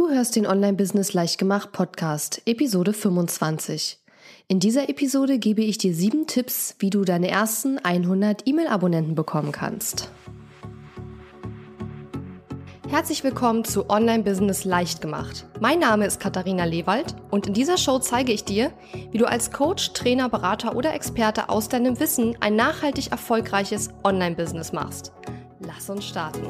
Du hörst den Online-Business Leichtgemacht Podcast, Episode 25. In dieser Episode gebe ich dir sieben Tipps, wie du deine ersten 100 E-Mail-Abonnenten bekommen kannst. Herzlich willkommen zu Online Business leicht gemacht. Mein Name ist Katharina Lewald und in dieser Show zeige ich dir, wie du als Coach, Trainer, Berater oder Experte aus deinem Wissen ein nachhaltig erfolgreiches Online Business machst. Lass uns starten.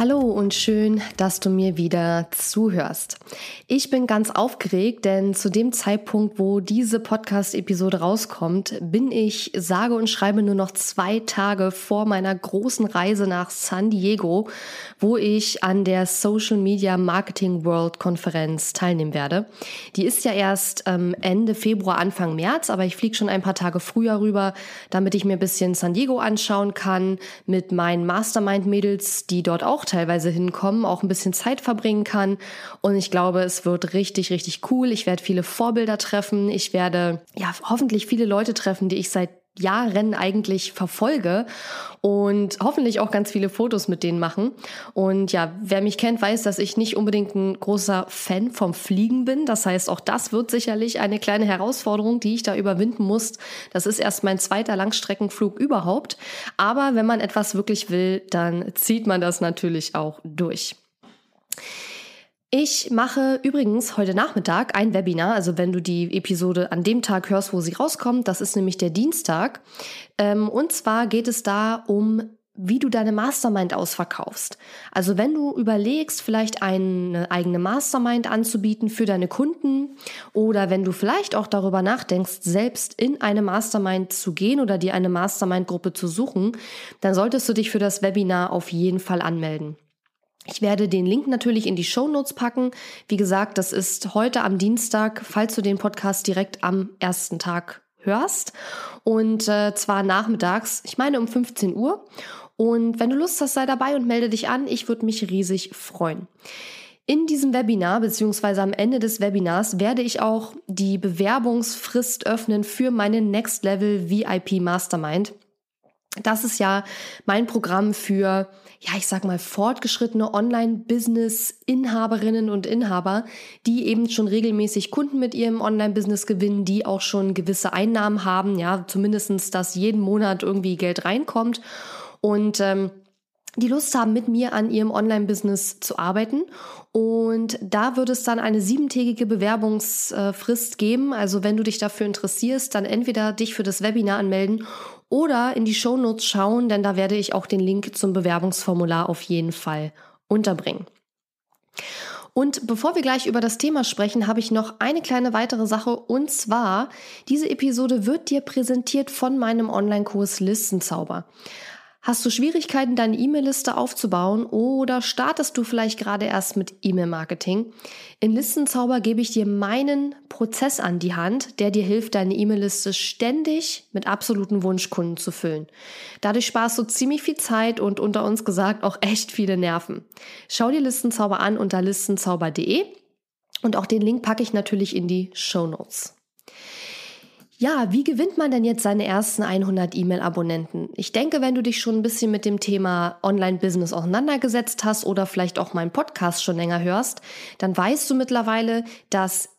Hallo und schön, dass du mir wieder zuhörst. Ich bin ganz aufgeregt, denn zu dem Zeitpunkt, wo diese Podcast-Episode rauskommt, bin ich sage und schreibe nur noch zwei Tage vor meiner großen Reise nach San Diego, wo ich an der Social Media Marketing World Konferenz teilnehmen werde. Die ist ja erst ähm, Ende Februar, Anfang März, aber ich fliege schon ein paar Tage früher rüber, damit ich mir ein bisschen San Diego anschauen kann mit meinen Mastermind-Mädels, die dort auch teilweise hinkommen, auch ein bisschen Zeit verbringen kann. Und ich glaube, es wird richtig, richtig cool. Ich werde viele Vorbilder treffen. Ich werde ja hoffentlich viele Leute treffen, die ich seit Jahren eigentlich verfolge und hoffentlich auch ganz viele Fotos mit denen machen. Und ja, wer mich kennt, weiß, dass ich nicht unbedingt ein großer Fan vom Fliegen bin. Das heißt, auch das wird sicherlich eine kleine Herausforderung, die ich da überwinden muss. Das ist erst mein zweiter Langstreckenflug überhaupt. Aber wenn man etwas wirklich will, dann zieht man das natürlich auch durch. Ich mache übrigens heute Nachmittag ein Webinar, also wenn du die Episode an dem Tag hörst, wo sie rauskommt, das ist nämlich der Dienstag. Ähm, und zwar geht es da um wie du deine Mastermind ausverkaufst. Also wenn du überlegst, vielleicht eine eigene Mastermind anzubieten für deine Kunden oder wenn du vielleicht auch darüber nachdenkst, selbst in eine Mastermind zu gehen oder dir eine Mastermind-Gruppe zu suchen, dann solltest du dich für das Webinar auf jeden Fall anmelden. Ich werde den Link natürlich in die Show Notes packen. Wie gesagt, das ist heute am Dienstag, falls du den Podcast direkt am ersten Tag hörst. Und äh, zwar nachmittags, ich meine um 15 Uhr. Und wenn du Lust hast, sei dabei und melde dich an. Ich würde mich riesig freuen. In diesem Webinar beziehungsweise am Ende des Webinars werde ich auch die Bewerbungsfrist öffnen für meine Next Level VIP Mastermind. Das ist ja mein Programm für, ja, ich sag mal, fortgeschrittene Online-Business-Inhaberinnen und Inhaber, die eben schon regelmäßig Kunden mit ihrem Online-Business gewinnen, die auch schon gewisse Einnahmen haben, ja, zumindestens, dass jeden Monat irgendwie Geld reinkommt. Und ähm, die Lust haben, mit mir an ihrem Online-Business zu arbeiten. Und da wird es dann eine siebentägige Bewerbungsfrist geben. Also wenn du dich dafür interessierst, dann entweder dich für das Webinar anmelden oder in die Show Notes schauen, denn da werde ich auch den Link zum Bewerbungsformular auf jeden Fall unterbringen. Und bevor wir gleich über das Thema sprechen, habe ich noch eine kleine weitere Sache und zwar, diese Episode wird dir präsentiert von meinem Online-Kurs Listenzauber. Hast du Schwierigkeiten, deine E-Mail-Liste aufzubauen oder startest du vielleicht gerade erst mit E-Mail-Marketing? In Listenzauber gebe ich dir meinen Prozess an die Hand, der dir hilft, deine E-Mail-Liste ständig mit absoluten Wunschkunden zu füllen. Dadurch sparst du ziemlich viel Zeit und unter uns gesagt auch echt viele Nerven. Schau dir Listenzauber an unter listenzauber.de und auch den Link packe ich natürlich in die Show Notes. Ja, wie gewinnt man denn jetzt seine ersten 100 E-Mail-Abonnenten? Ich denke, wenn du dich schon ein bisschen mit dem Thema Online-Business auseinandergesetzt hast oder vielleicht auch meinen Podcast schon länger hörst, dann weißt du mittlerweile, dass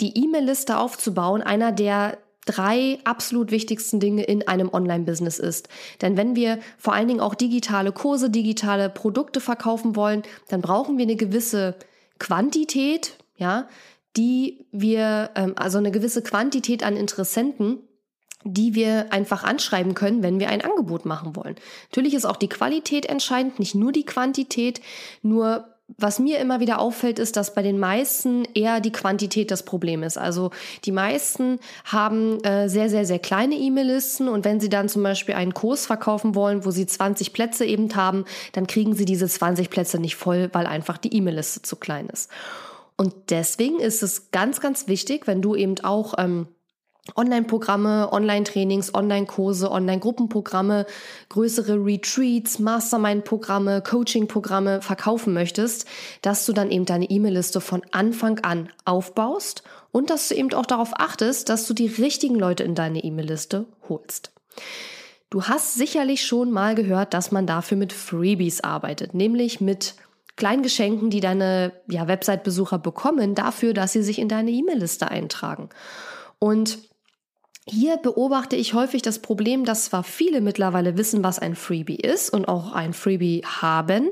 die E-Mail-Liste aufzubauen einer der drei absolut wichtigsten Dinge in einem Online-Business ist. Denn wenn wir vor allen Dingen auch digitale Kurse, digitale Produkte verkaufen wollen, dann brauchen wir eine gewisse Quantität, ja, die wir, ähm, also eine gewisse Quantität an Interessenten, die wir einfach anschreiben können, wenn wir ein Angebot machen wollen. Natürlich ist auch die Qualität entscheidend, nicht nur die Quantität, nur was mir immer wieder auffällt, ist, dass bei den meisten eher die Quantität das Problem ist. Also die meisten haben äh, sehr, sehr, sehr kleine E-Mail-Listen und wenn sie dann zum Beispiel einen Kurs verkaufen wollen, wo sie 20 Plätze eben haben, dann kriegen sie diese 20 Plätze nicht voll, weil einfach die E-Mail-Liste zu klein ist. Und deswegen ist es ganz, ganz wichtig, wenn du eben auch ähm, Online-Programme, Online-Trainings, Online-Kurse, Online-Gruppenprogramme, größere Retreats, Mastermind-Programme, Coaching-Programme verkaufen möchtest, dass du dann eben deine E-Mail-Liste von Anfang an aufbaust und dass du eben auch darauf achtest, dass du die richtigen Leute in deine E-Mail-Liste holst. Du hast sicherlich schon mal gehört, dass man dafür mit Freebies arbeitet, nämlich mit kleinen Geschenken, die deine ja, Website-Besucher bekommen, dafür, dass sie sich in deine E-Mail-Liste eintragen. Und hier beobachte ich häufig das Problem, dass zwar viele mittlerweile wissen, was ein Freebie ist und auch ein Freebie haben,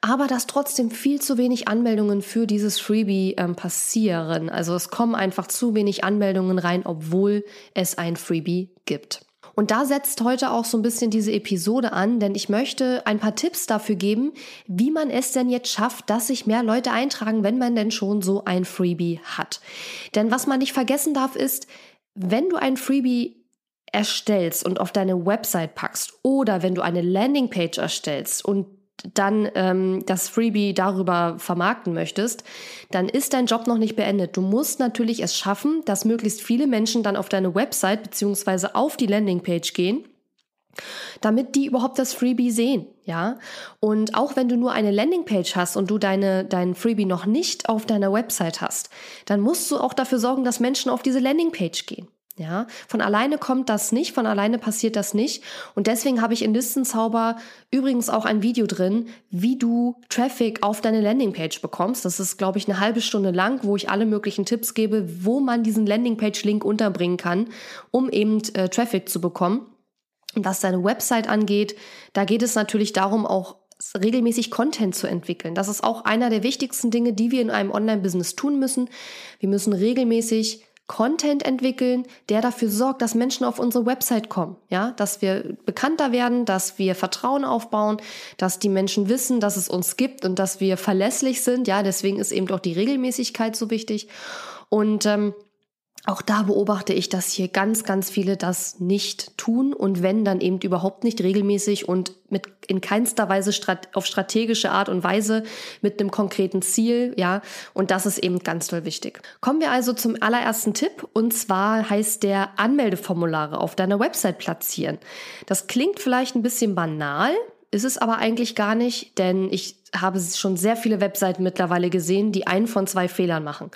aber dass trotzdem viel zu wenig Anmeldungen für dieses Freebie ähm, passieren. Also es kommen einfach zu wenig Anmeldungen rein, obwohl es ein Freebie gibt. Und da setzt heute auch so ein bisschen diese Episode an, denn ich möchte ein paar Tipps dafür geben, wie man es denn jetzt schafft, dass sich mehr Leute eintragen, wenn man denn schon so ein Freebie hat. Denn was man nicht vergessen darf, ist, wenn du ein Freebie erstellst und auf deine Website packst oder wenn du eine Landingpage erstellst und dann ähm, das Freebie darüber vermarkten möchtest, dann ist dein Job noch nicht beendet. Du musst natürlich es schaffen, dass möglichst viele Menschen dann auf deine Website beziehungsweise auf die Landingpage gehen damit die überhaupt das Freebie sehen, ja. Und auch wenn du nur eine Landingpage hast und du deine, dein Freebie noch nicht auf deiner Website hast, dann musst du auch dafür sorgen, dass Menschen auf diese Landingpage gehen. Ja, von alleine kommt das nicht, von alleine passiert das nicht. Und deswegen habe ich in Listenzauber übrigens auch ein Video drin, wie du Traffic auf deine Landingpage bekommst. Das ist, glaube ich, eine halbe Stunde lang, wo ich alle möglichen Tipps gebe, wo man diesen Landingpage-Link unterbringen kann, um eben äh, Traffic zu bekommen. Und was deine Website angeht, da geht es natürlich darum, auch regelmäßig Content zu entwickeln. Das ist auch einer der wichtigsten Dinge, die wir in einem Online-Business tun müssen. Wir müssen regelmäßig Content entwickeln, der dafür sorgt, dass Menschen auf unsere Website kommen, ja, dass wir bekannter werden, dass wir Vertrauen aufbauen, dass die Menschen wissen, dass es uns gibt und dass wir verlässlich sind, ja, deswegen ist eben auch die Regelmäßigkeit so wichtig. Und ähm, auch da beobachte ich, dass hier ganz, ganz viele das nicht tun und wenn, dann eben überhaupt nicht regelmäßig und mit in keinster Weise strat auf strategische Art und Weise mit einem konkreten Ziel, ja. Und das ist eben ganz toll wichtig. Kommen wir also zum allerersten Tipp und zwar heißt der Anmeldeformulare auf deiner Website platzieren. Das klingt vielleicht ein bisschen banal, ist es aber eigentlich gar nicht, denn ich habe schon sehr viele Webseiten mittlerweile gesehen, die einen von zwei Fehlern machen.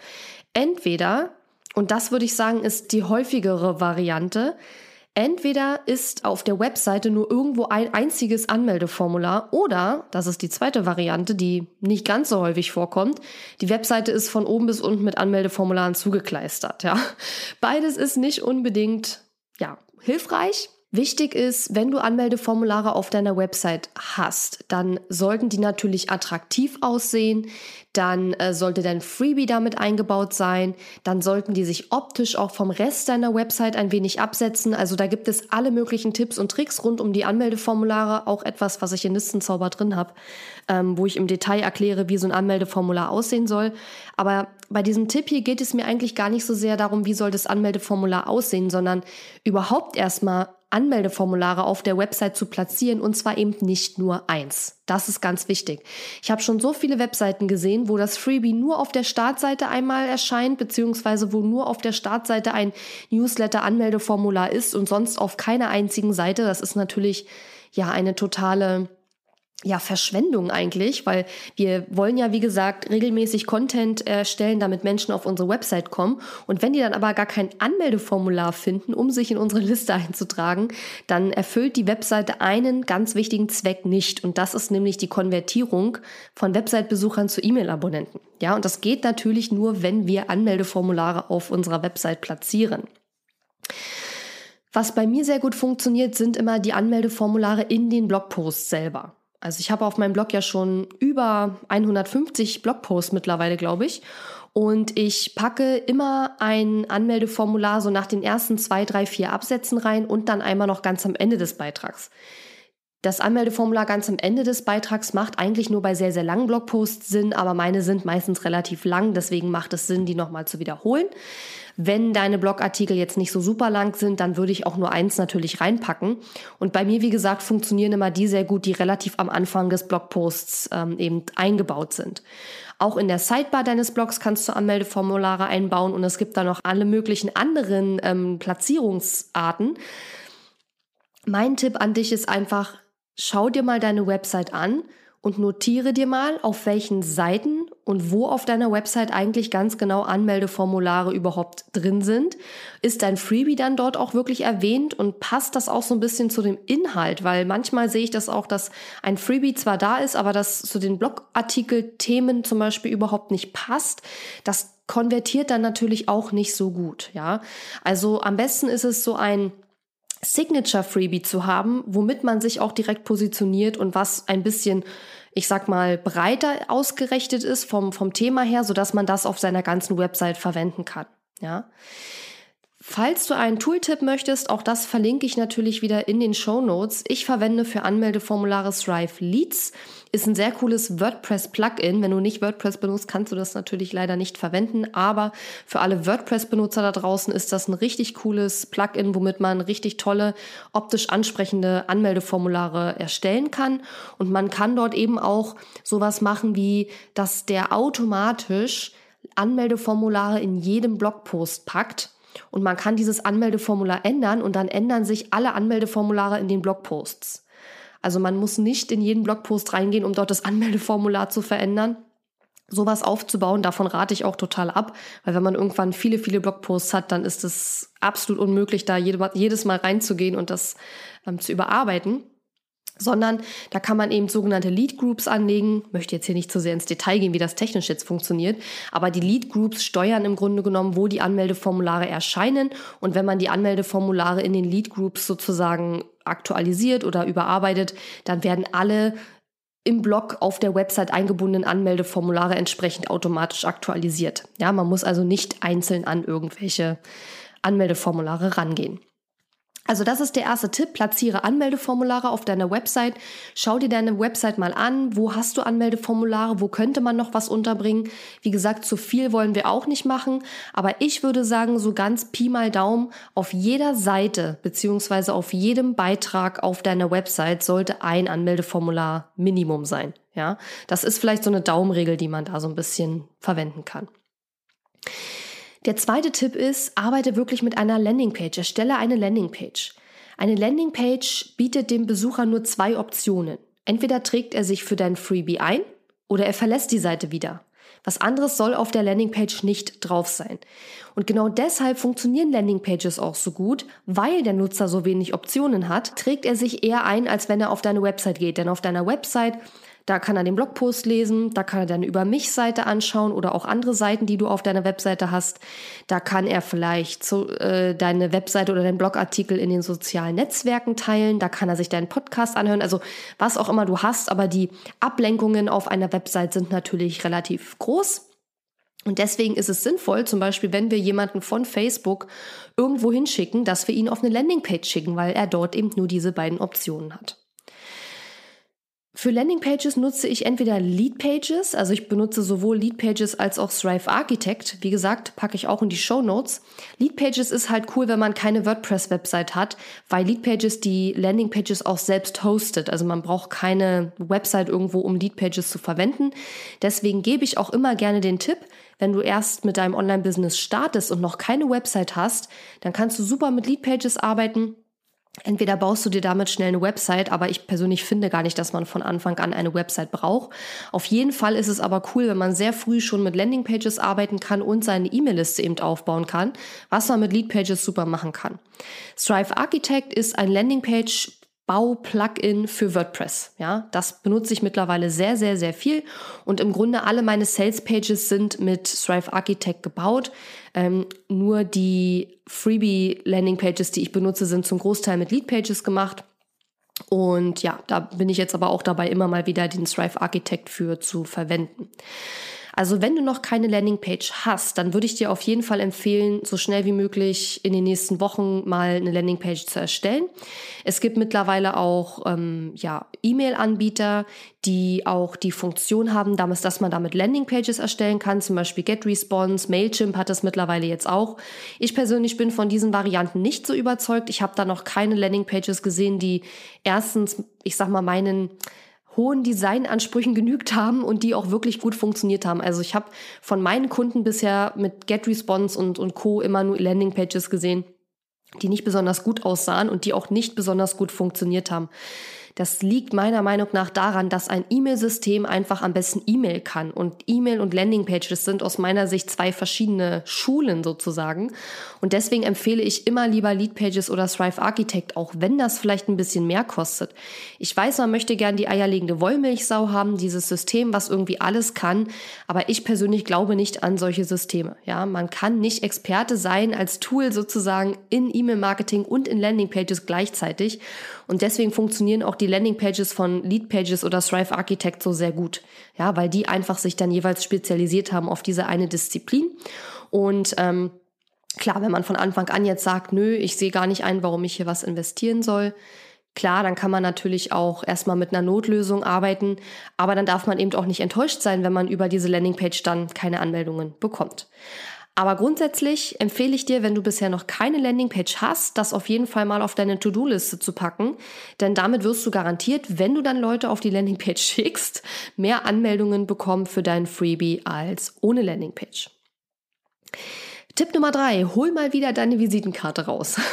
Entweder und das würde ich sagen, ist die häufigere Variante. Entweder ist auf der Webseite nur irgendwo ein einziges Anmeldeformular oder, das ist die zweite Variante, die nicht ganz so häufig vorkommt, die Webseite ist von oben bis unten mit Anmeldeformularen zugekleistert, ja. Beides ist nicht unbedingt, ja, hilfreich. Wichtig ist, wenn du Anmeldeformulare auf deiner Website hast, dann sollten die natürlich attraktiv aussehen, dann äh, sollte dein Freebie damit eingebaut sein, dann sollten die sich optisch auch vom Rest deiner Website ein wenig absetzen. Also da gibt es alle möglichen Tipps und Tricks rund um die Anmeldeformulare, auch etwas, was ich in Listenzauber drin habe, ähm, wo ich im Detail erkläre, wie so ein Anmeldeformular aussehen soll. Aber bei diesem Tipp hier geht es mir eigentlich gar nicht so sehr darum, wie soll das Anmeldeformular aussehen, sondern überhaupt erstmal Anmeldeformulare auf der Website zu platzieren und zwar eben nicht nur eins. Das ist ganz wichtig. Ich habe schon so viele Webseiten gesehen, wo das Freebie nur auf der Startseite einmal erscheint, beziehungsweise wo nur auf der Startseite ein Newsletter-Anmeldeformular ist und sonst auf keiner einzigen Seite. Das ist natürlich ja eine totale ja, Verschwendung eigentlich, weil wir wollen ja, wie gesagt, regelmäßig Content erstellen, damit Menschen auf unsere Website kommen. Und wenn die dann aber gar kein Anmeldeformular finden, um sich in unsere Liste einzutragen, dann erfüllt die Webseite einen ganz wichtigen Zweck nicht. Und das ist nämlich die Konvertierung von Website-Besuchern zu E-Mail-Abonnenten. Ja, und das geht natürlich nur, wenn wir Anmeldeformulare auf unserer Website platzieren. Was bei mir sehr gut funktioniert, sind immer die Anmeldeformulare in den Blogposts selber. Also ich habe auf meinem Blog ja schon über 150 Blogposts mittlerweile, glaube ich. Und ich packe immer ein Anmeldeformular so nach den ersten zwei, drei, vier Absätzen rein und dann einmal noch ganz am Ende des Beitrags. Das Anmeldeformular ganz am Ende des Beitrags macht eigentlich nur bei sehr, sehr langen Blogposts Sinn, aber meine sind meistens relativ lang, deswegen macht es Sinn, die nochmal zu wiederholen. Wenn deine Blogartikel jetzt nicht so super lang sind, dann würde ich auch nur eins natürlich reinpacken. Und bei mir, wie gesagt, funktionieren immer die sehr gut, die relativ am Anfang des Blogposts ähm, eben eingebaut sind. Auch in der Sidebar deines Blogs kannst du Anmeldeformulare einbauen und es gibt da noch alle möglichen anderen ähm, Platzierungsarten. Mein Tipp an dich ist einfach, schau dir mal deine Website an und notiere dir mal, auf welchen Seiten und wo auf deiner Website eigentlich ganz genau Anmeldeformulare überhaupt drin sind. Ist dein Freebie dann dort auch wirklich erwähnt und passt das auch so ein bisschen zu dem Inhalt? Weil manchmal sehe ich das auch, dass ein Freebie zwar da ist, aber das zu den Blogartikel-Themen zum Beispiel überhaupt nicht passt. Das konvertiert dann natürlich auch nicht so gut, ja. Also am besten ist es so ein Signature Freebie zu haben, womit man sich auch direkt positioniert und was ein bisschen ich sag mal, breiter ausgerichtet ist vom, vom Thema her, sodass man das auf seiner ganzen Website verwenden kann. Ja. Falls du einen Tooltip möchtest, auch das verlinke ich natürlich wieder in den Show Notes. Ich verwende für Anmeldeformulare Thrive Leads. Ist ein sehr cooles WordPress-Plugin. Wenn du nicht WordPress benutzt, kannst du das natürlich leider nicht verwenden. Aber für alle WordPress-Benutzer da draußen ist das ein richtig cooles Plugin, womit man richtig tolle, optisch ansprechende Anmeldeformulare erstellen kann. Und man kann dort eben auch sowas machen wie, dass der automatisch Anmeldeformulare in jedem Blogpost packt und man kann dieses Anmeldeformular ändern und dann ändern sich alle Anmeldeformulare in den Blogposts. Also man muss nicht in jeden Blogpost reingehen, um dort das Anmeldeformular zu verändern. Sowas aufzubauen, davon rate ich auch total ab, weil wenn man irgendwann viele, viele Blogposts hat, dann ist es absolut unmöglich, da jedes Mal reinzugehen und das ähm, zu überarbeiten sondern da kann man eben sogenannte Lead Groups anlegen. Möchte jetzt hier nicht zu sehr ins Detail gehen, wie das technisch jetzt funktioniert, aber die Lead Groups steuern im Grunde genommen, wo die Anmeldeformulare erscheinen und wenn man die Anmeldeformulare in den Lead Groups sozusagen aktualisiert oder überarbeitet, dann werden alle im Blog auf der Website eingebundenen Anmeldeformulare entsprechend automatisch aktualisiert. Ja, man muss also nicht einzeln an irgendwelche Anmeldeformulare rangehen. Also das ist der erste Tipp. Platziere Anmeldeformulare auf deiner Website. Schau dir deine Website mal an. Wo hast du Anmeldeformulare? Wo könnte man noch was unterbringen? Wie gesagt, zu viel wollen wir auch nicht machen. Aber ich würde sagen, so ganz Pi mal Daumen, auf jeder Seite beziehungsweise auf jedem Beitrag auf deiner Website sollte ein Anmeldeformular Minimum sein. Ja, das ist vielleicht so eine Daumenregel, die man da so ein bisschen verwenden kann. Der zweite Tipp ist, arbeite wirklich mit einer Landingpage. Erstelle eine Landingpage. Eine Landingpage bietet dem Besucher nur zwei Optionen. Entweder trägt er sich für dein Freebie ein oder er verlässt die Seite wieder. Was anderes soll auf der Landingpage nicht drauf sein. Und genau deshalb funktionieren Landingpages auch so gut, weil der Nutzer so wenig Optionen hat, trägt er sich eher ein, als wenn er auf deine Website geht. Denn auf deiner Website da kann er den Blogpost lesen, da kann er deine Über mich Seite anschauen oder auch andere Seiten, die du auf deiner Webseite hast. Da kann er vielleicht so, äh, deine Webseite oder deinen Blogartikel in den sozialen Netzwerken teilen. Da kann er sich deinen Podcast anhören. Also was auch immer du hast, aber die Ablenkungen auf einer Website sind natürlich relativ groß. Und deswegen ist es sinnvoll, zum Beispiel, wenn wir jemanden von Facebook irgendwo hinschicken, dass wir ihn auf eine Landingpage schicken, weil er dort eben nur diese beiden Optionen hat. Für Landingpages nutze ich entweder Leadpages, also ich benutze sowohl Leadpages als auch Thrive Architect. Wie gesagt, packe ich auch in die Show Notes. Leadpages ist halt cool, wenn man keine WordPress-Website hat, weil Leadpages die Landingpages auch selbst hostet. Also man braucht keine Website irgendwo, um Leadpages zu verwenden. Deswegen gebe ich auch immer gerne den Tipp, wenn du erst mit deinem Online-Business startest und noch keine Website hast, dann kannst du super mit Leadpages arbeiten Entweder baust du dir damit schnell eine Website, aber ich persönlich finde gar nicht, dass man von Anfang an eine Website braucht. Auf jeden Fall ist es aber cool, wenn man sehr früh schon mit Landingpages arbeiten kann und seine E-Mail-Liste eben aufbauen kann, was man mit Leadpages super machen kann. Strive Architect ist ein Landingpage Bau-Plugin für WordPress. Ja, das benutze ich mittlerweile sehr, sehr, sehr viel. Und im Grunde alle meine Sales Pages sind mit Thrive Architect gebaut. Ähm, nur die Freebie Landing Pages, die ich benutze, sind zum Großteil mit Lead Pages gemacht. Und ja, da bin ich jetzt aber auch dabei, immer mal wieder den Thrive Architect für zu verwenden. Also wenn du noch keine Landingpage hast, dann würde ich dir auf jeden Fall empfehlen, so schnell wie möglich in den nächsten Wochen mal eine Landingpage zu erstellen. Es gibt mittlerweile auch ähm, ja, E-Mail-Anbieter, die auch die Funktion haben, dass man damit Landingpages erstellen kann. Zum Beispiel GetResponse, Mailchimp hat das mittlerweile jetzt auch. Ich persönlich bin von diesen Varianten nicht so überzeugt. Ich habe da noch keine Landingpages gesehen, die erstens, ich sag mal, meinen hohen Designansprüchen genügt haben und die auch wirklich gut funktioniert haben. Also ich habe von meinen Kunden bisher mit GetResponse und, und Co. immer nur Landingpages gesehen, die nicht besonders gut aussahen und die auch nicht besonders gut funktioniert haben. Das liegt meiner Meinung nach daran, dass ein E-Mail-System einfach am besten E-Mail kann. Und E-Mail und Landingpages sind aus meiner Sicht zwei verschiedene Schulen sozusagen. Und deswegen empfehle ich immer lieber Leadpages oder Thrive Architect, auch wenn das vielleicht ein bisschen mehr kostet. Ich weiß, man möchte gern die eierlegende Wollmilchsau haben, dieses System, was irgendwie alles kann. Aber ich persönlich glaube nicht an solche Systeme. Ja, man kann nicht Experte sein als Tool sozusagen in E-Mail-Marketing und in Landingpages gleichzeitig. Und deswegen funktionieren auch die Landingpages von Leadpages oder Thrive Architect so sehr gut. Ja, weil die einfach sich dann jeweils spezialisiert haben auf diese eine Disziplin. Und ähm, klar, wenn man von Anfang an jetzt sagt, nö, ich sehe gar nicht ein, warum ich hier was investieren soll, Klar, dann kann man natürlich auch erstmal mit einer Notlösung arbeiten, aber dann darf man eben auch nicht enttäuscht sein, wenn man über diese Landingpage dann keine Anmeldungen bekommt. Aber grundsätzlich empfehle ich dir, wenn du bisher noch keine Landingpage hast, das auf jeden Fall mal auf deine To-Do-Liste zu packen. Denn damit wirst du garantiert, wenn du dann Leute auf die Landingpage schickst, mehr Anmeldungen bekommen für dein Freebie als ohne Landingpage. Tipp Nummer drei, hol mal wieder deine Visitenkarte raus.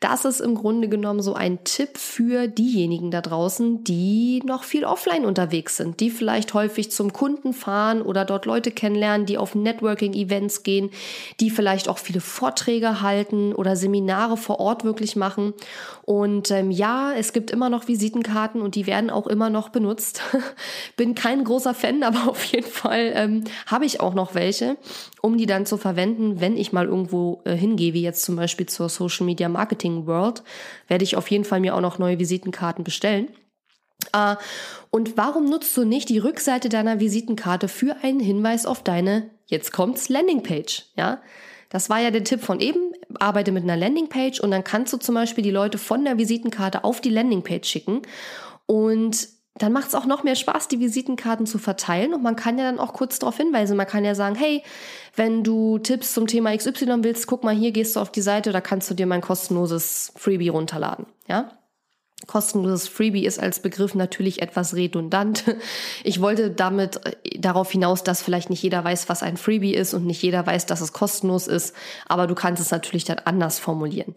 Das ist im Grunde genommen so ein Tipp für diejenigen da draußen, die noch viel offline unterwegs sind, die vielleicht häufig zum Kunden fahren oder dort Leute kennenlernen, die auf Networking-Events gehen, die vielleicht auch viele Vorträge halten oder Seminare vor Ort wirklich machen. Und ähm, ja, es gibt immer noch Visitenkarten und die werden auch immer noch benutzt. Bin kein großer Fan, aber auf jeden Fall ähm, habe ich auch noch welche, um die dann zu verwenden, wenn ich mal irgendwo äh, hingehe, wie jetzt zum Beispiel zur Social Media Marketing World, werde ich auf jeden Fall mir auch noch neue Visitenkarten bestellen. Äh, und warum nutzt du nicht die Rückseite deiner Visitenkarte für einen Hinweis auf deine, jetzt kommt's, Landingpage, ja? Das war ja der Tipp von eben, arbeite mit einer Landingpage und dann kannst du zum Beispiel die Leute von der Visitenkarte auf die Landingpage schicken und dann macht es auch noch mehr Spaß, die Visitenkarten zu verteilen und man kann ja dann auch kurz darauf hinweisen. Man kann ja sagen, hey, wenn du Tipps zum Thema XY willst, guck mal hier, gehst du auf die Seite, da kannst du dir mein kostenloses Freebie runterladen. Ja? Kostenloses Freebie ist als Begriff natürlich etwas redundant. Ich wollte damit äh, darauf hinaus, dass vielleicht nicht jeder weiß, was ein Freebie ist und nicht jeder weiß, dass es kostenlos ist, aber du kannst es natürlich dann anders formulieren.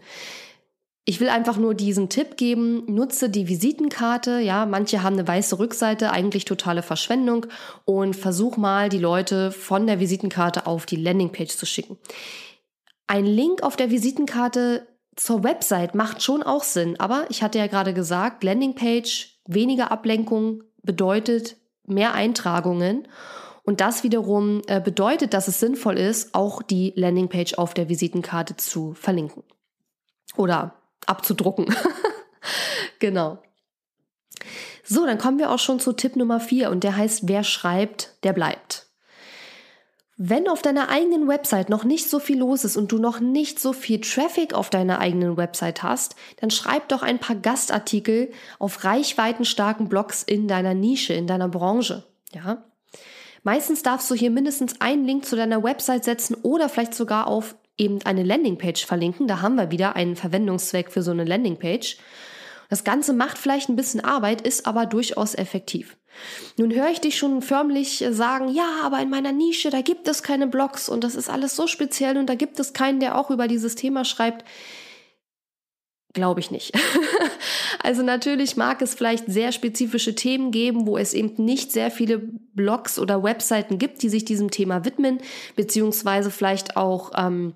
Ich will einfach nur diesen Tipp geben, nutze die Visitenkarte, ja, manche haben eine weiße Rückseite, eigentlich totale Verschwendung und versuch mal die Leute von der Visitenkarte auf die Landingpage zu schicken. Ein Link auf der Visitenkarte zur Website macht schon auch Sinn, aber ich hatte ja gerade gesagt, Landingpage, weniger Ablenkung bedeutet mehr Eintragungen und das wiederum äh, bedeutet, dass es sinnvoll ist, auch die Landingpage auf der Visitenkarte zu verlinken. Oder abzudrucken. genau. So, dann kommen wir auch schon zu Tipp Nummer vier und der heißt, wer schreibt, der bleibt. Wenn auf deiner eigenen Website noch nicht so viel los ist und du noch nicht so viel Traffic auf deiner eigenen Website hast, dann schreib doch ein paar Gastartikel auf reichweitenstarken Blogs in deiner Nische, in deiner Branche. Ja? Meistens darfst du hier mindestens einen Link zu deiner Website setzen oder vielleicht sogar auf eben eine Landingpage verlinken. Da haben wir wieder einen Verwendungszweck für so eine Landingpage. Das Ganze macht vielleicht ein bisschen Arbeit, ist aber durchaus effektiv. Nun höre ich dich schon förmlich sagen, ja, aber in meiner Nische, da gibt es keine Blogs und das ist alles so speziell und da gibt es keinen, der auch über dieses Thema schreibt. Glaube ich nicht. also natürlich mag es vielleicht sehr spezifische Themen geben, wo es eben nicht sehr viele Blogs oder Webseiten gibt, die sich diesem Thema widmen, beziehungsweise vielleicht auch ähm,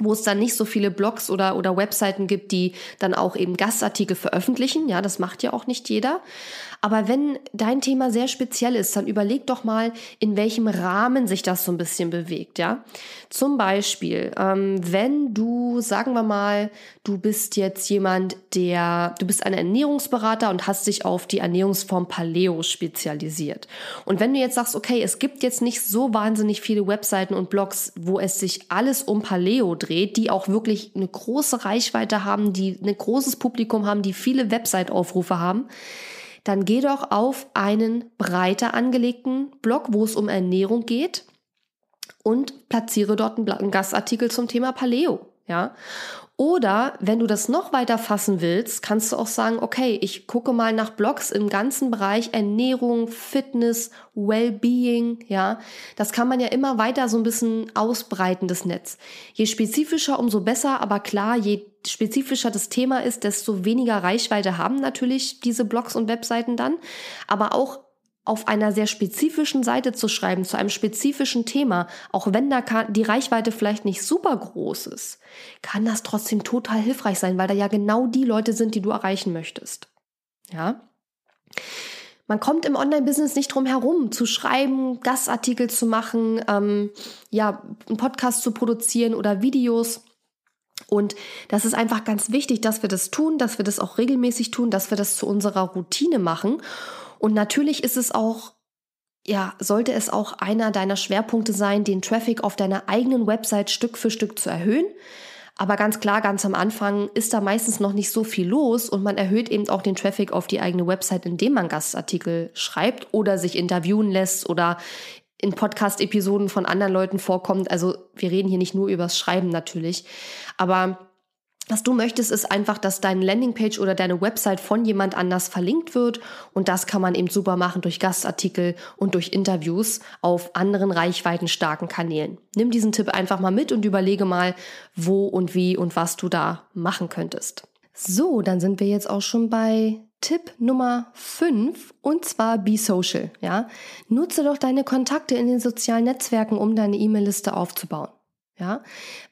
wo es dann nicht so viele Blogs oder, oder Webseiten gibt, die dann auch eben Gastartikel veröffentlichen. Ja, das macht ja auch nicht jeder. Aber wenn dein Thema sehr speziell ist, dann überleg doch mal, in welchem Rahmen sich das so ein bisschen bewegt, ja. Zum Beispiel, ähm, wenn du, sagen wir mal, du bist jetzt jemand, der, du bist ein Ernährungsberater und hast dich auf die Ernährungsform Paleo spezialisiert. Und wenn du jetzt sagst, okay, es gibt jetzt nicht so wahnsinnig viele Webseiten und Blogs, wo es sich alles um Paleo dreht, die auch wirklich eine große Reichweite haben, die ein großes Publikum haben, die viele Website-Aufrufe haben, dann geh doch auf einen breiter angelegten Blog, wo es um Ernährung geht und platziere dort einen Gastartikel zum Thema Paleo. Ja. Oder wenn du das noch weiter fassen willst, kannst du auch sagen, okay, ich gucke mal nach Blogs im ganzen Bereich Ernährung, Fitness, Wellbeing, ja. Das kann man ja immer weiter so ein bisschen ausbreiten, das Netz. Je spezifischer, umso besser, aber klar, je spezifischer das Thema ist, desto weniger Reichweite haben natürlich diese Blogs und Webseiten dann. Aber auch auf einer sehr spezifischen Seite zu schreiben, zu einem spezifischen Thema, auch wenn da die Reichweite vielleicht nicht super groß ist, kann das trotzdem total hilfreich sein, weil da ja genau die Leute sind, die du erreichen möchtest. Ja. Man kommt im Online-Business nicht drum herum, zu schreiben, Gastartikel zu machen, ähm, ja, einen Podcast zu produzieren oder Videos. Und das ist einfach ganz wichtig, dass wir das tun, dass wir das auch regelmäßig tun, dass wir das zu unserer Routine machen. Und natürlich ist es auch, ja, sollte es auch einer deiner Schwerpunkte sein, den Traffic auf deiner eigenen Website Stück für Stück zu erhöhen. Aber ganz klar, ganz am Anfang ist da meistens noch nicht so viel los und man erhöht eben auch den Traffic auf die eigene Website, indem man Gastartikel schreibt oder sich interviewen lässt oder in Podcast-Episoden von anderen Leuten vorkommt. Also wir reden hier nicht nur übers Schreiben natürlich, aber was du möchtest, ist einfach, dass deine Landingpage oder deine Website von jemand anders verlinkt wird. Und das kann man eben super machen durch Gastartikel und durch Interviews auf anderen reichweitenstarken Kanälen. Nimm diesen Tipp einfach mal mit und überlege mal, wo und wie und was du da machen könntest. So, dann sind wir jetzt auch schon bei Tipp Nummer 5 und zwar Be Social. Ja? Nutze doch deine Kontakte in den sozialen Netzwerken, um deine E-Mail-Liste aufzubauen. Ja?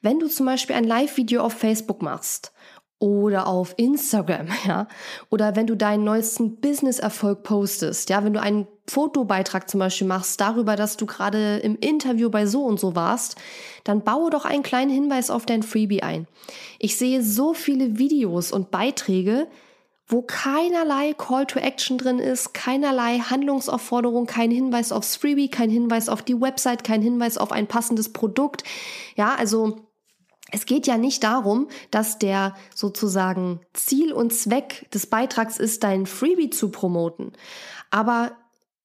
Wenn du zum Beispiel ein Live-Video auf Facebook machst oder auf Instagram, ja, oder wenn du deinen neuesten Business-Erfolg postest, ja, wenn du einen Fotobeitrag zum Beispiel machst darüber, dass du gerade im Interview bei so und so warst, dann baue doch einen kleinen Hinweis auf dein Freebie ein. Ich sehe so viele Videos und Beiträge, wo keinerlei Call to Action drin ist, keinerlei Handlungsaufforderung, kein Hinweis aufs Freebie, kein Hinweis auf die Website, kein Hinweis auf ein passendes Produkt. Ja, also es geht ja nicht darum, dass der sozusagen Ziel und Zweck des Beitrags ist, dein Freebie zu promoten. Aber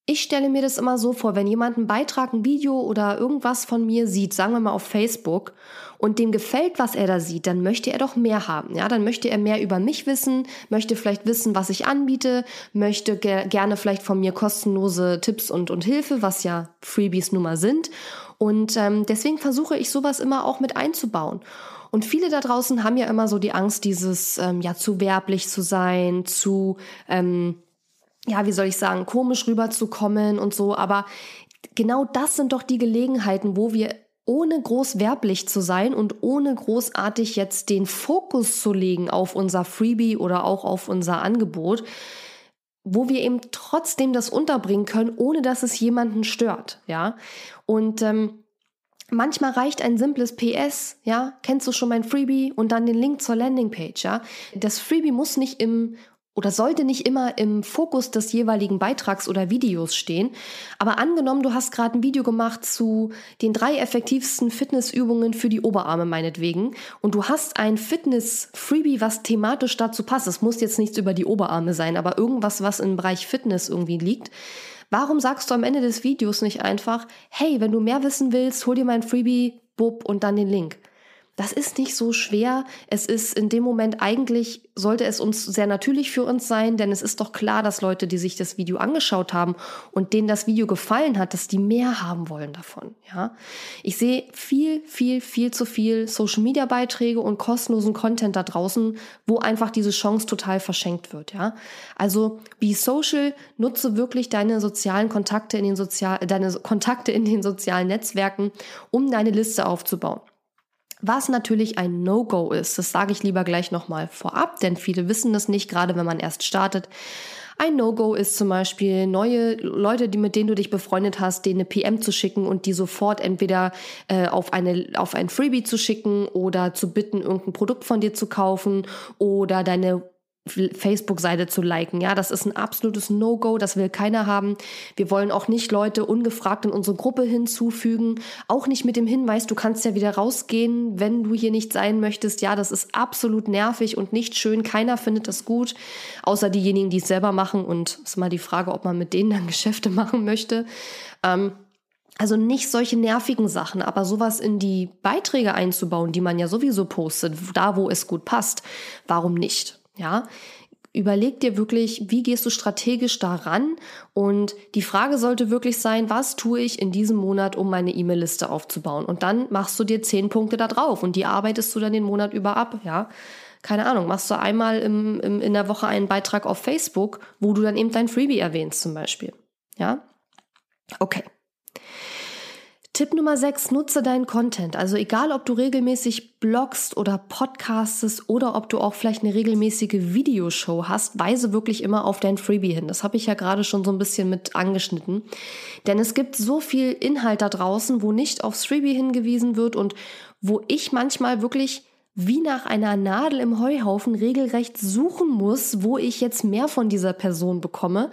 ich stelle mir das immer so vor, wenn jemand einen Beitrag, ein Video oder irgendwas von mir sieht, sagen wir mal auf Facebook, und dem gefällt, was er da sieht, dann möchte er doch mehr haben. Ja, dann möchte er mehr über mich wissen, möchte vielleicht wissen, was ich anbiete, möchte ge gerne vielleicht von mir kostenlose Tipps und, und Hilfe, was ja Freebies nun mal sind. Und ähm, deswegen versuche ich sowas immer auch mit einzubauen. Und viele da draußen haben ja immer so die Angst, dieses ähm, ja zu werblich zu sein, zu ähm, ja, wie soll ich sagen, komisch rüberzukommen und so. Aber genau das sind doch die Gelegenheiten, wo wir ohne groß werblich zu sein und ohne großartig jetzt den Fokus zu legen auf unser Freebie oder auch auf unser Angebot, wo wir eben trotzdem das unterbringen können, ohne dass es jemanden stört, ja. Und ähm, Manchmal reicht ein simples PS, ja, kennst du schon mein Freebie und dann den Link zur Landingpage, ja. Das Freebie muss nicht im oder sollte nicht immer im Fokus des jeweiligen Beitrags oder Videos stehen. Aber angenommen, du hast gerade ein Video gemacht zu den drei effektivsten Fitnessübungen für die Oberarme meinetwegen und du hast ein Fitness-Freebie, was thematisch dazu passt. Es muss jetzt nichts über die Oberarme sein, aber irgendwas, was im Bereich Fitness irgendwie liegt. Warum sagst du am Ende des Videos nicht einfach, hey, wenn du mehr wissen willst, hol dir mein Freebie, bub und dann den Link? Das ist nicht so schwer. Es ist in dem Moment eigentlich, sollte es uns sehr natürlich für uns sein, denn es ist doch klar, dass Leute, die sich das Video angeschaut haben und denen das Video gefallen hat, dass die mehr haben wollen davon. Ja, ich sehe viel, viel, viel zu viel Social Media Beiträge und kostenlosen Content da draußen, wo einfach diese Chance total verschenkt wird. Ja, also be social, nutze wirklich deine sozialen Kontakte in den sozial, deine Kontakte in den sozialen Netzwerken, um deine Liste aufzubauen. Was natürlich ein No-Go ist, das sage ich lieber gleich nochmal vorab, denn viele wissen das nicht, gerade wenn man erst startet. Ein No-Go ist zum Beispiel neue Leute, die mit denen du dich befreundet hast, denen eine PM zu schicken und die sofort entweder äh, auf eine auf ein Freebie zu schicken oder zu bitten, irgendein Produkt von dir zu kaufen oder deine Facebook-Seite zu liken. Ja, das ist ein absolutes No-Go, das will keiner haben. Wir wollen auch nicht Leute ungefragt in unsere Gruppe hinzufügen. Auch nicht mit dem Hinweis, du kannst ja wieder rausgehen, wenn du hier nicht sein möchtest. Ja, das ist absolut nervig und nicht schön. Keiner findet das gut, außer diejenigen, die es selber machen. Und ist mal die Frage, ob man mit denen dann Geschäfte machen möchte. Ähm, Also nicht solche nervigen Sachen, aber sowas in die Beiträge einzubauen, die man ja sowieso postet, da wo es gut passt. Warum nicht? Ja, überleg dir wirklich, wie gehst du strategisch daran? Und die Frage sollte wirklich sein, was tue ich in diesem Monat, um meine E-Mail-Liste aufzubauen? Und dann machst du dir zehn Punkte da drauf und die arbeitest du dann den Monat über ab, ja. Keine Ahnung, machst du einmal im, im, in der Woche einen Beitrag auf Facebook, wo du dann eben dein Freebie erwähnst zum Beispiel. Ja? Okay. Tipp Nummer 6, nutze deinen Content. Also egal, ob du regelmäßig bloggst oder podcastest oder ob du auch vielleicht eine regelmäßige Videoshow hast, weise wirklich immer auf dein Freebie hin. Das habe ich ja gerade schon so ein bisschen mit angeschnitten. Denn es gibt so viel Inhalt da draußen, wo nicht aufs Freebie hingewiesen wird und wo ich manchmal wirklich wie nach einer Nadel im Heuhaufen regelrecht suchen muss, wo ich jetzt mehr von dieser Person bekomme.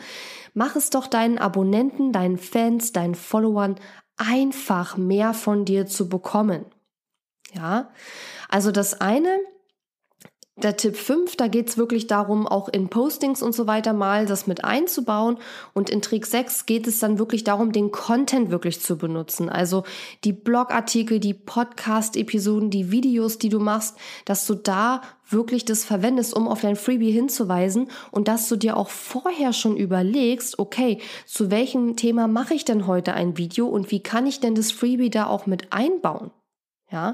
Mach es doch deinen Abonnenten, deinen Fans, deinen Followern einfach mehr von dir zu bekommen. Ja, also das eine, der Tipp 5, da geht es wirklich darum, auch in Postings und so weiter mal das mit einzubauen. Und in Trick 6 geht es dann wirklich darum, den Content wirklich zu benutzen. Also die Blogartikel, die Podcast-Episoden, die Videos, die du machst, dass du da wirklich das verwendest, um auf dein Freebie hinzuweisen und dass du dir auch vorher schon überlegst, okay, zu welchem Thema mache ich denn heute ein Video und wie kann ich denn das Freebie da auch mit einbauen? Ja,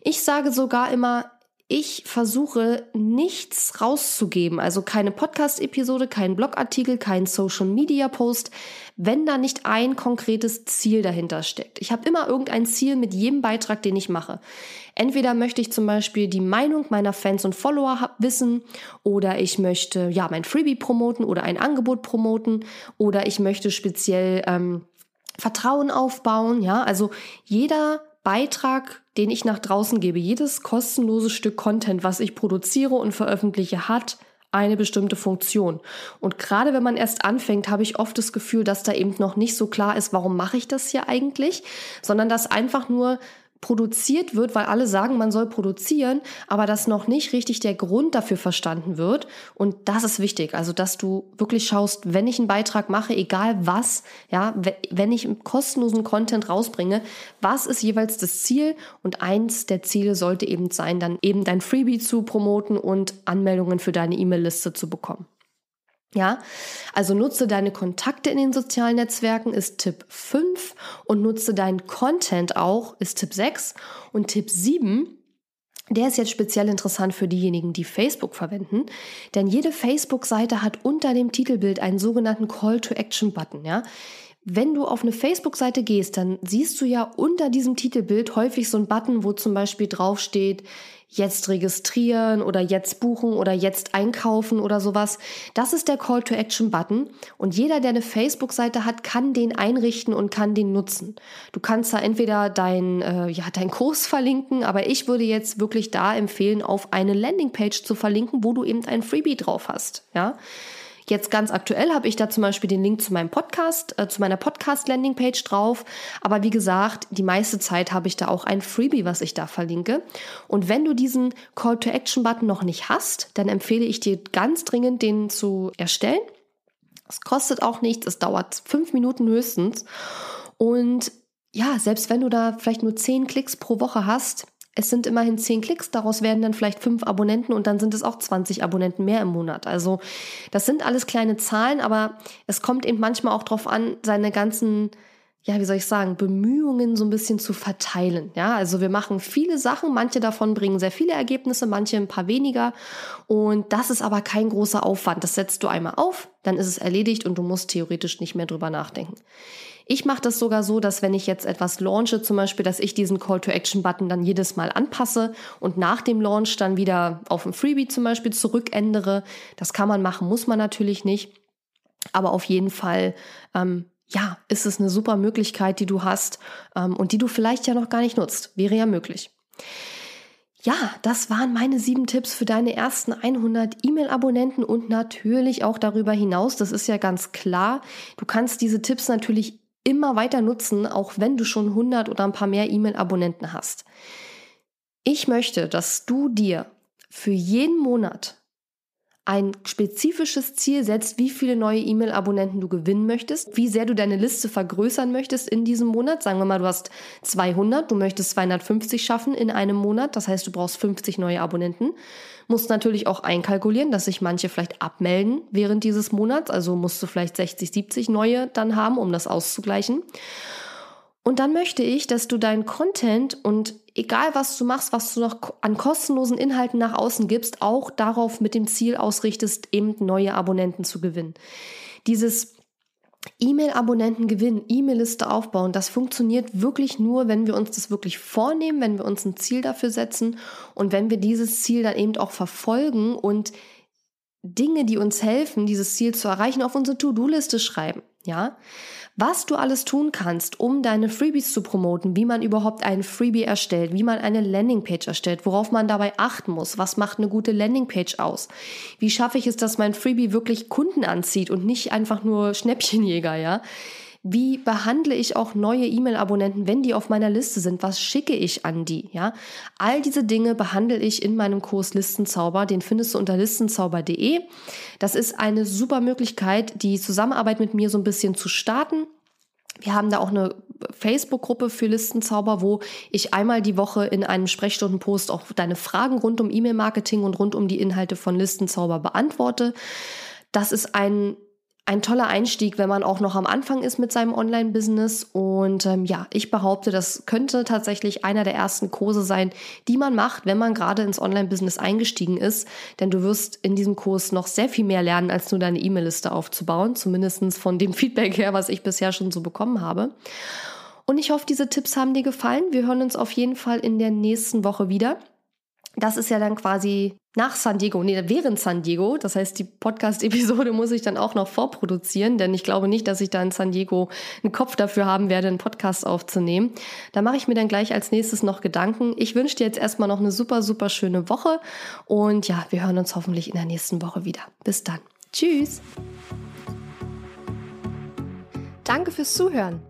ich sage sogar immer, ich versuche nichts rauszugeben, also keine Podcast-Episode, keinen Blogartikel, keinen Social-Media-Post, wenn da nicht ein konkretes Ziel dahinter steckt. Ich habe immer irgendein Ziel mit jedem Beitrag, den ich mache. Entweder möchte ich zum Beispiel die Meinung meiner Fans und Follower wissen oder ich möchte ja mein Freebie promoten oder ein Angebot promoten oder ich möchte speziell ähm, Vertrauen aufbauen. Ja, also jeder Beitrag, den ich nach draußen gebe, jedes kostenlose Stück Content, was ich produziere und veröffentliche, hat eine bestimmte Funktion. Und gerade wenn man erst anfängt, habe ich oft das Gefühl, dass da eben noch nicht so klar ist, warum mache ich das hier eigentlich, sondern dass einfach nur produziert wird, weil alle sagen, man soll produzieren, aber dass noch nicht richtig der Grund dafür verstanden wird. Und das ist wichtig. Also, dass du wirklich schaust, wenn ich einen Beitrag mache, egal was, ja, wenn ich kostenlosen Content rausbringe, was ist jeweils das Ziel? Und eins der Ziele sollte eben sein, dann eben dein Freebie zu promoten und Anmeldungen für deine E-Mail-Liste zu bekommen. Ja, also nutze deine Kontakte in den sozialen Netzwerken ist Tipp 5 und nutze deinen Content auch ist Tipp 6 und Tipp 7 der ist jetzt speziell interessant für diejenigen, die Facebook verwenden, denn jede Facebook-Seite hat unter dem Titelbild einen sogenannten Call-to-Action-Button. Ja? Wenn du auf eine Facebook-Seite gehst, dann siehst du ja unter diesem Titelbild häufig so einen Button, wo zum Beispiel draufsteht, jetzt registrieren oder jetzt buchen oder jetzt einkaufen oder sowas. Das ist der Call to Action Button und jeder, der eine Facebook-Seite hat, kann den einrichten und kann den nutzen. Du kannst da entweder dein, äh, ja, dein Kurs verlinken, aber ich würde jetzt wirklich da empfehlen, auf eine Landingpage zu verlinken, wo du eben ein Freebie drauf hast. Ja. Jetzt ganz aktuell habe ich da zum Beispiel den Link zu meinem Podcast, äh, zu meiner Podcast-Landingpage drauf. Aber wie gesagt, die meiste Zeit habe ich da auch ein Freebie, was ich da verlinke. Und wenn du diesen Call-to-Action-Button noch nicht hast, dann empfehle ich dir ganz dringend, den zu erstellen. Es kostet auch nichts, es dauert fünf Minuten höchstens. Und ja, selbst wenn du da vielleicht nur zehn Klicks pro Woche hast, es sind immerhin 10 Klicks, daraus werden dann vielleicht 5 Abonnenten und dann sind es auch 20 Abonnenten mehr im Monat. Also das sind alles kleine Zahlen, aber es kommt eben manchmal auch darauf an, seine ganzen ja, wie soll ich sagen, Bemühungen so ein bisschen zu verteilen. Ja, also wir machen viele Sachen, manche davon bringen sehr viele Ergebnisse, manche ein paar weniger. Und das ist aber kein großer Aufwand. Das setzt du einmal auf, dann ist es erledigt und du musst theoretisch nicht mehr drüber nachdenken. Ich mache das sogar so, dass wenn ich jetzt etwas launche, zum Beispiel, dass ich diesen Call-to-Action-Button dann jedes Mal anpasse und nach dem Launch dann wieder auf ein Freebie zum Beispiel zurückändere. Das kann man machen, muss man natürlich nicht. Aber auf jeden Fall, ähm, ja, ist es eine super Möglichkeit, die du hast ähm, und die du vielleicht ja noch gar nicht nutzt. Wäre ja möglich. Ja, das waren meine sieben Tipps für deine ersten 100 E-Mail-Abonnenten und natürlich auch darüber hinaus. Das ist ja ganz klar. Du kannst diese Tipps natürlich immer weiter nutzen, auch wenn du schon 100 oder ein paar mehr E-Mail-Abonnenten hast. Ich möchte, dass du dir für jeden Monat ein spezifisches Ziel setzt, wie viele neue E-Mail-Abonnenten du gewinnen möchtest, wie sehr du deine Liste vergrößern möchtest in diesem Monat. Sagen wir mal, du hast 200, du möchtest 250 schaffen in einem Monat, das heißt, du brauchst 50 neue Abonnenten. Musst natürlich auch einkalkulieren, dass sich manche vielleicht abmelden während dieses Monats, also musst du vielleicht 60, 70 neue dann haben, um das auszugleichen. Und dann möchte ich, dass du deinen Content und egal was du machst, was du noch an kostenlosen Inhalten nach außen gibst, auch darauf mit dem Ziel ausrichtest, eben neue Abonnenten zu gewinnen. Dieses E-Mail-Abonnenten gewinnen, E-Mail-Liste aufbauen, das funktioniert wirklich nur, wenn wir uns das wirklich vornehmen, wenn wir uns ein Ziel dafür setzen und wenn wir dieses Ziel dann eben auch verfolgen und Dinge, die uns helfen, dieses Ziel zu erreichen, auf unsere To-Do-Liste schreiben. Ja, was du alles tun kannst, um deine Freebies zu promoten, wie man überhaupt einen Freebie erstellt, wie man eine Landingpage erstellt, worauf man dabei achten muss, was macht eine gute Landingpage aus, wie schaffe ich es, dass mein Freebie wirklich Kunden anzieht und nicht einfach nur Schnäppchenjäger, ja. Wie behandle ich auch neue E-Mail-Abonnenten, wenn die auf meiner Liste sind? Was schicke ich an die? Ja, all diese Dinge behandle ich in meinem Kurs Listenzauber. Den findest du unter listenzauber.de. Das ist eine super Möglichkeit, die Zusammenarbeit mit mir so ein bisschen zu starten. Wir haben da auch eine Facebook-Gruppe für Listenzauber, wo ich einmal die Woche in einem Sprechstundenpost auch deine Fragen rund um E-Mail-Marketing und rund um die Inhalte von Listenzauber beantworte. Das ist ein ein toller Einstieg, wenn man auch noch am Anfang ist mit seinem Online-Business. Und ähm, ja, ich behaupte, das könnte tatsächlich einer der ersten Kurse sein, die man macht, wenn man gerade ins Online-Business eingestiegen ist. Denn du wirst in diesem Kurs noch sehr viel mehr lernen, als nur deine E-Mail-Liste aufzubauen. Zumindest von dem Feedback her, was ich bisher schon so bekommen habe. Und ich hoffe, diese Tipps haben dir gefallen. Wir hören uns auf jeden Fall in der nächsten Woche wieder. Das ist ja dann quasi nach San Diego, nee, während San Diego. Das heißt, die Podcast-Episode muss ich dann auch noch vorproduzieren, denn ich glaube nicht, dass ich da in San Diego einen Kopf dafür haben werde, einen Podcast aufzunehmen. Da mache ich mir dann gleich als nächstes noch Gedanken. Ich wünsche dir jetzt erstmal noch eine super, super schöne Woche und ja, wir hören uns hoffentlich in der nächsten Woche wieder. Bis dann. Tschüss. Danke fürs Zuhören.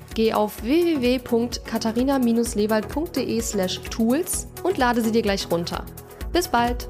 Geh auf www.katharina-lewald.de/tools und lade sie dir gleich runter. Bis bald!